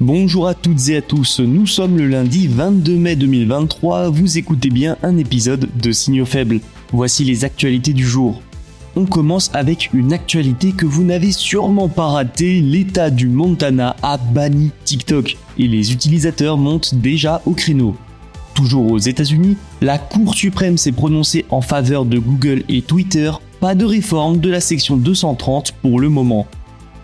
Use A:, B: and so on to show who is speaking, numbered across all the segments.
A: Bonjour à toutes et à tous, nous sommes le lundi 22 mai 2023, vous écoutez bien un épisode de Signaux faibles. Voici les actualités du jour. On commence avec une actualité que vous n'avez sûrement pas ratée, l'État du Montana a banni TikTok et les utilisateurs montent déjà au créneau. Toujours aux États-Unis, la Cour suprême s'est prononcée en faveur de Google et Twitter, pas de réforme de la section 230 pour le moment.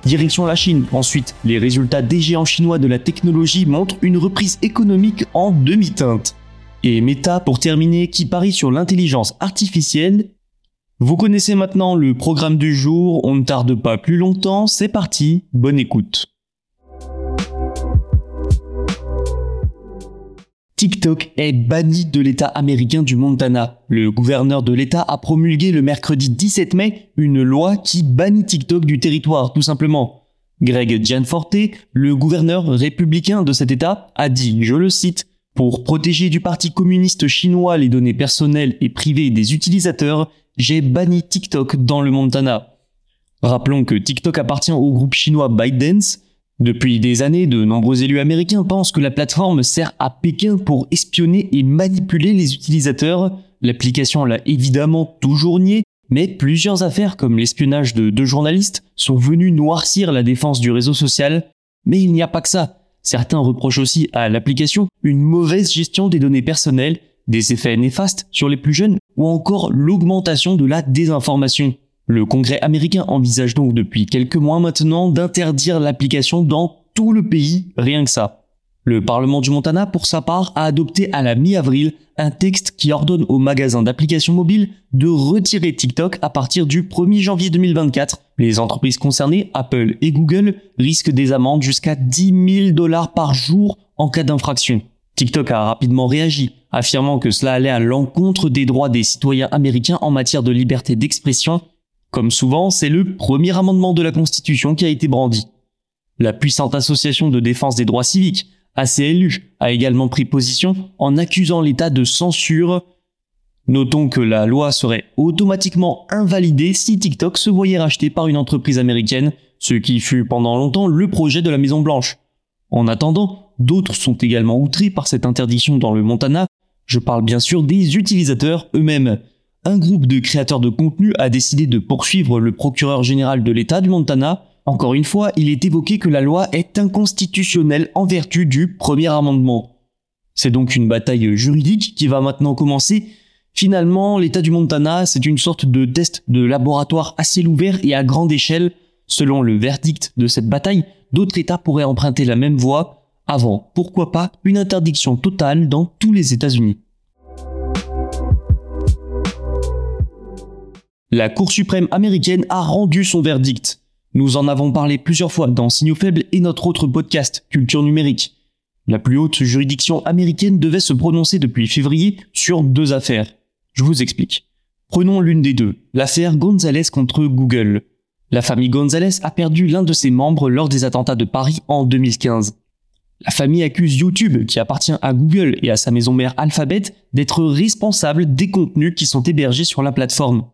A: Direction la Chine, ensuite, les résultats des géants chinois de la technologie montrent une reprise économique en demi-teinte. Et Meta, pour terminer, qui parie sur l'intelligence artificielle. Vous connaissez maintenant le programme du jour, on ne tarde pas plus longtemps, c'est parti, bonne écoute. TikTok est banni de l'État américain du Montana. Le gouverneur de l'État a promulgué le mercredi 17 mai une loi qui bannit TikTok du territoire, tout simplement. Greg Gianforte, le gouverneur républicain de cet État, a dit, je le cite, Pour protéger du Parti communiste chinois les données personnelles et privées des utilisateurs, j'ai banni TikTok dans le Montana. Rappelons que TikTok appartient au groupe chinois ByteDance, depuis des années, de nombreux élus américains pensent que la plateforme sert à Pékin pour espionner et manipuler les utilisateurs. L'application l'a évidemment toujours nié, mais plusieurs affaires comme l'espionnage de deux journalistes sont venues noircir la défense du réseau social. Mais il n'y a pas que ça. Certains reprochent aussi à l'application une mauvaise gestion des données personnelles, des effets néfastes sur les plus jeunes ou encore l'augmentation de la désinformation. Le Congrès américain envisage donc depuis quelques mois maintenant d'interdire l'application dans tout le pays, rien que ça. Le Parlement du Montana, pour sa part, a adopté à la mi-avril un texte qui ordonne aux magasins d'applications mobiles de retirer TikTok à partir du 1er janvier 2024. Les entreprises concernées, Apple et Google, risquent des amendes jusqu'à 10 000 dollars par jour en cas d'infraction. TikTok a rapidement réagi, affirmant que cela allait à l'encontre des droits des citoyens américains en matière de liberté d'expression comme souvent, c'est le premier amendement de la Constitution qui a été brandi. La puissante association de défense des droits civiques, ACLU, a également pris position en accusant l'État de censure. Notons que la loi serait automatiquement invalidée si TikTok se voyait racheté par une entreprise américaine, ce qui fut pendant longtemps le projet de la Maison Blanche. En attendant, d'autres sont également outrés par cette interdiction dans le Montana. Je parle bien sûr des utilisateurs eux-mêmes un groupe de créateurs de contenu a décidé de poursuivre le procureur général de l'État du Montana. Encore une fois, il est évoqué que la loi est inconstitutionnelle en vertu du premier amendement. C'est donc une bataille juridique qui va maintenant commencer. Finalement, l'État du Montana, c'est une sorte de test de laboratoire à ciel ouvert et à grande échelle. Selon le verdict de cette bataille, d'autres États pourraient emprunter la même voie avant, pourquoi pas, une interdiction totale dans tous les États-Unis. La Cour suprême américaine a rendu son verdict. Nous en avons parlé plusieurs fois dans Signaux faibles et notre autre podcast, Culture numérique. La plus haute juridiction américaine devait se prononcer depuis février sur deux affaires. Je vous explique. Prenons l'une des deux, l'affaire Gonzalez contre Google. La famille Gonzalez a perdu l'un de ses membres lors des attentats de Paris en 2015. La famille accuse YouTube, qui appartient à Google et à sa maison mère Alphabet, d'être responsable des contenus qui sont hébergés sur la plateforme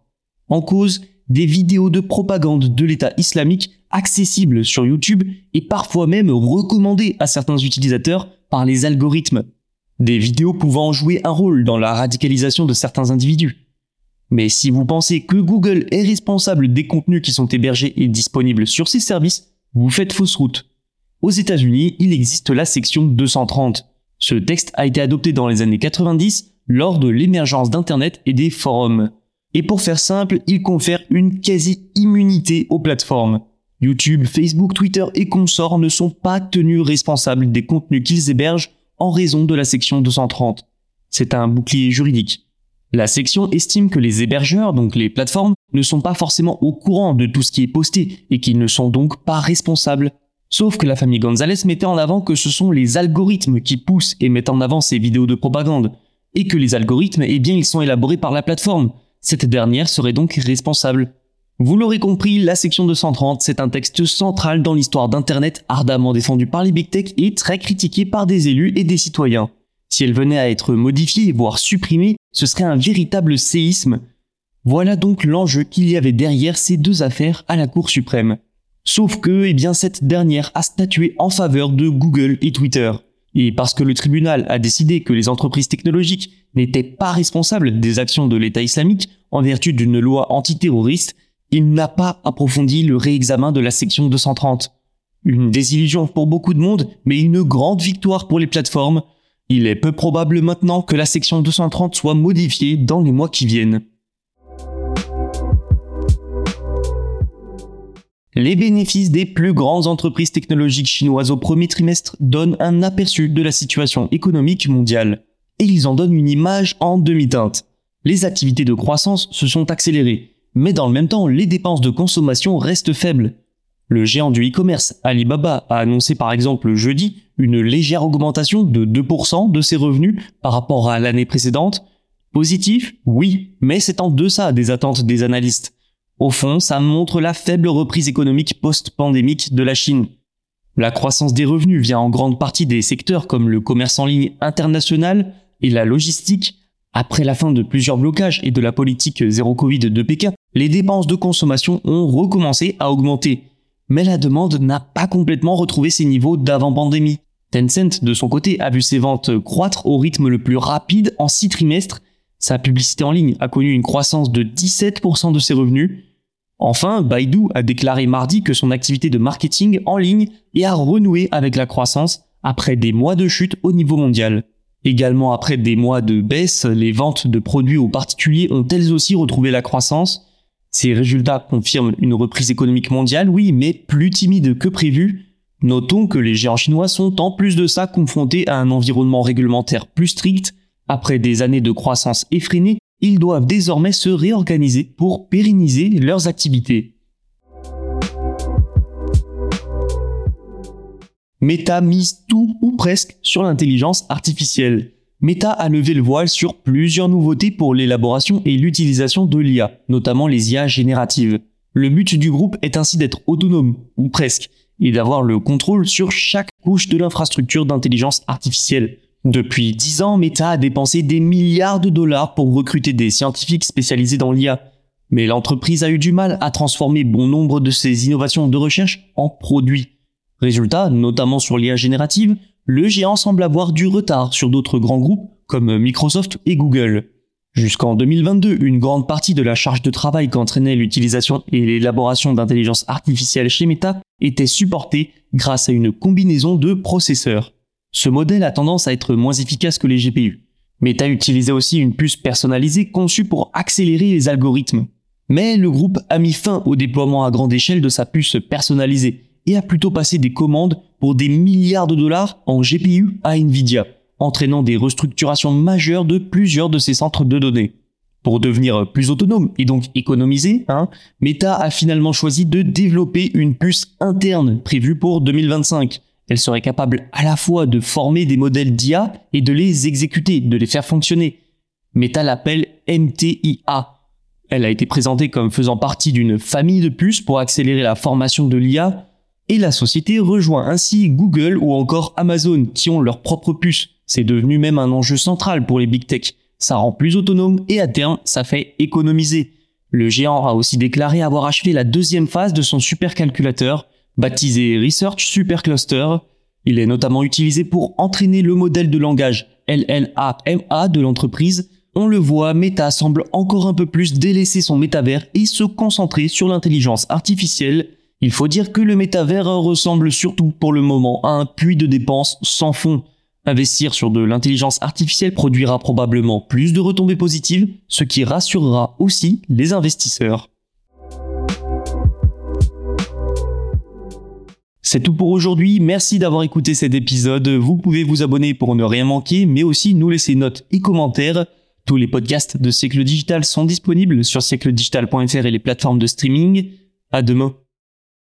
A: en cause des vidéos de propagande de l'État islamique accessibles sur YouTube et parfois même recommandées à certains utilisateurs par les algorithmes. Des vidéos pouvant jouer un rôle dans la radicalisation de certains individus. Mais si vous pensez que Google est responsable des contenus qui sont hébergés et disponibles sur ses services, vous faites fausse route. Aux États-Unis, il existe la section 230. Ce texte a été adopté dans les années 90 lors de l'émergence d'Internet et des forums. Et pour faire simple, il confère une quasi-immunité aux plateformes. YouTube, Facebook, Twitter et consorts ne sont pas tenus responsables des contenus qu'ils hébergent en raison de la section 230. C'est un bouclier juridique. La section estime que les hébergeurs, donc les plateformes, ne sont pas forcément au courant de tout ce qui est posté et qu'ils ne sont donc pas responsables. Sauf que la famille Gonzalez mettait en avant que ce sont les algorithmes qui poussent et mettent en avant ces vidéos de propagande. Et que les algorithmes, eh bien, ils sont élaborés par la plateforme. Cette dernière serait donc responsable. Vous l'aurez compris, la section 230, c'est un texte central dans l'histoire d'Internet, ardemment défendu par les big tech et très critiqué par des élus et des citoyens. Si elle venait à être modifiée, voire supprimée, ce serait un véritable séisme. Voilà donc l'enjeu qu'il y avait derrière ces deux affaires à la Cour suprême. Sauf que, eh bien, cette dernière a statué en faveur de Google et Twitter. Et parce que le tribunal a décidé que les entreprises technologiques n'étaient pas responsables des actions de l'État islamique en vertu d'une loi antiterroriste, il n'a pas approfondi le réexamen de la section 230. Une désillusion pour beaucoup de monde, mais une grande victoire pour les plateformes. Il est peu probable maintenant que la section 230 soit modifiée dans les mois qui viennent. Les bénéfices des plus grandes entreprises technologiques chinoises au premier trimestre donnent un aperçu de la situation économique mondiale. Et ils en donnent une image en demi-teinte. Les activités de croissance se sont accélérées, mais dans le même temps, les dépenses de consommation restent faibles. Le géant du e-commerce, Alibaba, a annoncé par exemple jeudi une légère augmentation de 2% de ses revenus par rapport à l'année précédente. Positif Oui, mais c'est en deçà des attentes des analystes. Au fond, ça montre la faible reprise économique post-pandémique de la Chine. La croissance des revenus vient en grande partie des secteurs comme le commerce en ligne international et la logistique. Après la fin de plusieurs blocages et de la politique zéro Covid de Pékin, les dépenses de consommation ont recommencé à augmenter. Mais la demande n'a pas complètement retrouvé ses niveaux d'avant-pandémie. Tencent, de son côté, a vu ses ventes croître au rythme le plus rapide en six trimestres. Sa publicité en ligne a connu une croissance de 17% de ses revenus. Enfin, Baidu a déclaré mardi que son activité de marketing en ligne est à renouer avec la croissance après des mois de chute au niveau mondial. Également après des mois de baisse, les ventes de produits aux particuliers ont elles aussi retrouvé la croissance. Ces résultats confirment une reprise économique mondiale, oui, mais plus timide que prévu. Notons que les géants chinois sont en plus de ça confrontés à un environnement réglementaire plus strict. Après des années de croissance effrénée, ils doivent désormais se réorganiser pour pérenniser leurs activités. Meta mise tout ou presque sur l'intelligence artificielle. Meta a levé le voile sur plusieurs nouveautés pour l'élaboration et l'utilisation de l'IA, notamment les IA génératives. Le but du groupe est ainsi d'être autonome, ou presque, et d'avoir le contrôle sur chaque couche de l'infrastructure d'intelligence artificielle. Depuis 10 ans, Meta a dépensé des milliards de dollars pour recruter des scientifiques spécialisés dans l'IA. Mais l'entreprise a eu du mal à transformer bon nombre de ses innovations de recherche en produits. Résultat, notamment sur l'IA générative, le géant semble avoir du retard sur d'autres grands groupes comme Microsoft et Google. Jusqu'en 2022, une grande partie de la charge de travail qu'entraînait l'utilisation et l'élaboration d'intelligence artificielle chez Meta était supportée grâce à une combinaison de processeurs. Ce modèle a tendance à être moins efficace que les GPU. Meta utilisait aussi une puce personnalisée conçue pour accélérer les algorithmes. Mais le groupe a mis fin au déploiement à grande échelle de sa puce personnalisée et a plutôt passé des commandes pour des milliards de dollars en GPU à Nvidia, entraînant des restructurations majeures de plusieurs de ses centres de données. Pour devenir plus autonome et donc économiser, hein, Meta a finalement choisi de développer une puce interne prévue pour 2025. Elle serait capable à la fois de former des modèles d'IA et de les exécuter, de les faire fonctionner. Meta l'appelle MTIA. Elle a été présentée comme faisant partie d'une famille de puces pour accélérer la formation de l'IA et la société rejoint ainsi Google ou encore Amazon qui ont leurs propres puces. C'est devenu même un enjeu central pour les big tech. Ça rend plus autonome et à terme, ça fait économiser. Le géant a aussi déclaré avoir achevé la deuxième phase de son supercalculateur, baptisé Research Supercluster. Il est notamment utilisé pour entraîner le modèle de langage LLAMA de l'entreprise. On le voit, Meta semble encore un peu plus délaisser son métavers et se concentrer sur l'intelligence artificielle Il faut dire que le métavers ressemble surtout pour le moment à un puits de dépenses sans fond. Investir sur de l'intelligence artificielle produira probablement plus de retombées positives, ce qui rassurera aussi les investisseurs. C'est tout pour aujourd'hui, merci d'avoir écouté cet épisode. Vous pouvez vous abonner pour ne rien manquer, mais aussi nous laisser notes et commentaires. Tous les podcasts de Siècle Digital sont disponibles sur siècledigital.fr et les plateformes de streaming. À demain.